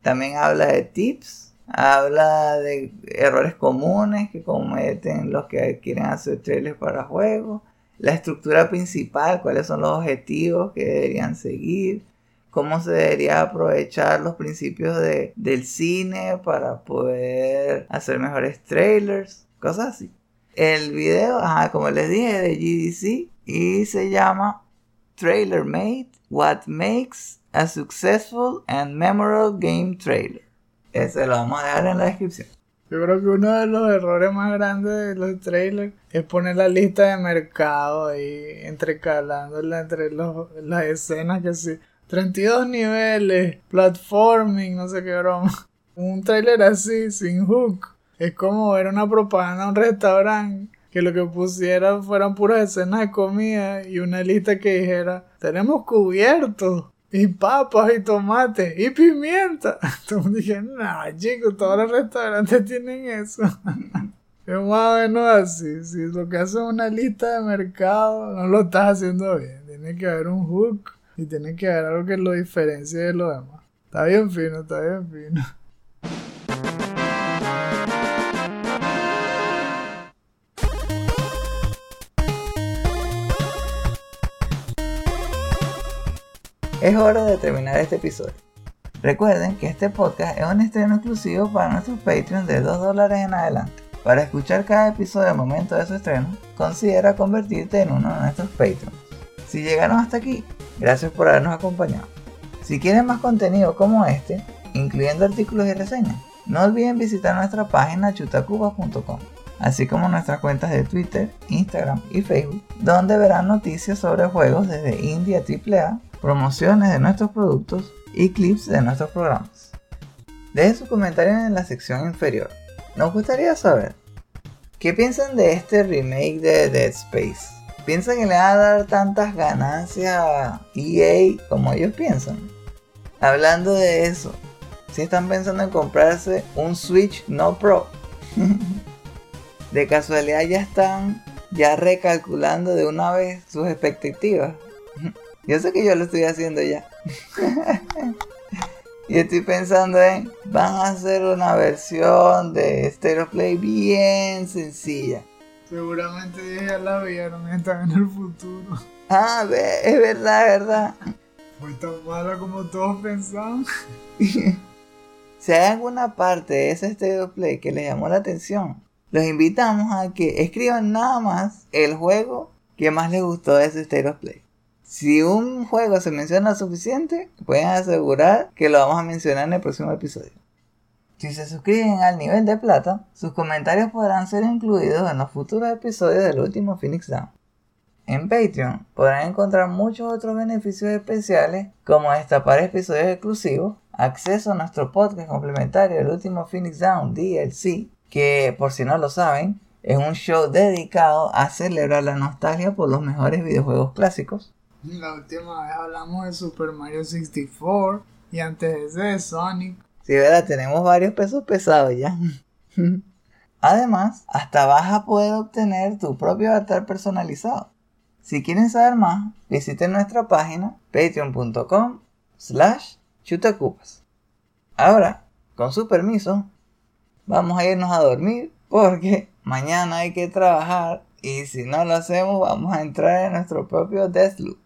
B: También habla de tips, habla de errores comunes que cometen los que quieren hacer trailers para juegos la estructura principal, cuáles son los objetivos que deberían seguir, cómo se debería aprovechar los principios de, del cine para poder hacer mejores trailers, cosas así. El video, como les dije, de GDC y se llama Trailer Made, What Makes a Successful and Memorable Game Trailer. Ese lo vamos a dejar en la descripción.
A: Yo creo que uno de los errores más grandes de los trailers es poner la lista de mercado ahí entrecalándola entre los, las escenas que sí. 32 niveles, platforming, no sé qué broma. Un trailer así, sin hook. Es como ver una propaganda a un restaurante que lo que pusiera fueran puras escenas de comida y una lista que dijera, tenemos cubiertos y papas y tomates y pimienta. Entonces dije, no, chicos, todos los restaurantes tienen eso. es más o menos así. Si lo que hace es una lista de mercado, no lo estás haciendo bien. Tiene que haber un hook y tiene que haber algo que lo diferencie de lo demás. Está bien fino, está bien fino.
B: Es hora de terminar este episodio. Recuerden que este podcast es un estreno exclusivo para nuestros Patreons de 2 dólares en adelante. Para escuchar cada episodio al momento de su estreno, considera convertirte en uno de nuestros Patreons. Si llegaron hasta aquí, gracias por habernos acompañado. Si quieren más contenido como este, incluyendo artículos y reseñas, no olviden visitar nuestra página chutacuba.com, así como nuestras cuentas de Twitter, Instagram y Facebook, donde verán noticias sobre juegos desde India AAA promociones de nuestros productos y clips de nuestros programas. Dejen sus comentarios en la sección inferior. Nos gustaría saber qué piensan de este remake de Dead Space. ¿Piensan que le va a dar tantas ganancias a EA como ellos piensan? Hablando de eso, si están pensando en comprarse un Switch no Pro, de casualidad ya están ya recalculando de una vez sus expectativas. Yo sé que yo lo estoy haciendo ya. y estoy pensando en, van a hacer una versión de Stereo Play bien sencilla.
A: Seguramente ya la vieron, están en el futuro.
B: Ah, ve, es verdad, es verdad.
A: Fue tan mala como todos pensaban.
B: si hay alguna parte de ese Stereo Play que les llamó la atención, los invitamos a que escriban nada más el juego que más les gustó de ese Stereo Play. Si un juego se menciona suficiente, pueden asegurar que lo vamos a mencionar en el próximo episodio. Si se suscriben al nivel de plata, sus comentarios podrán ser incluidos en los futuros episodios del último Phoenix Down. En Patreon podrán encontrar muchos otros beneficios especiales como destapar episodios exclusivos, acceso a nuestro podcast complementario El último Phoenix Down DLC, que por si no lo saben, es un show dedicado a celebrar la nostalgia por los mejores videojuegos clásicos,
A: la última vez hablamos de Super Mario 64 y antes de ese de Sonic.
B: Sí, verdad, tenemos varios pesos pesados ya. Además, hasta vas a poder obtener tu propio avatar personalizado. Si quieren saber más, visiten nuestra página patreon.com slash chutacupas. Ahora, con su permiso, vamos a irnos a dormir porque mañana hay que trabajar y si no lo hacemos, vamos a entrar en nuestro propio Deathloop.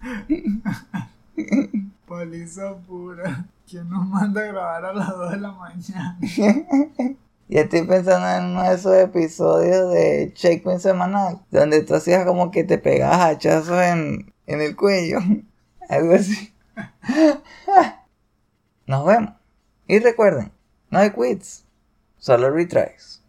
A: Paliza pura. ¿Quién nos manda a grabar a las 2 de la mañana?
B: y estoy pensando en uno de esos episodios de Checkpoint semanal, donde tú hacías como que te pegabas hachazos en, en el cuello. Algo así. Nos vemos. Y recuerden, no hay quits, solo retries.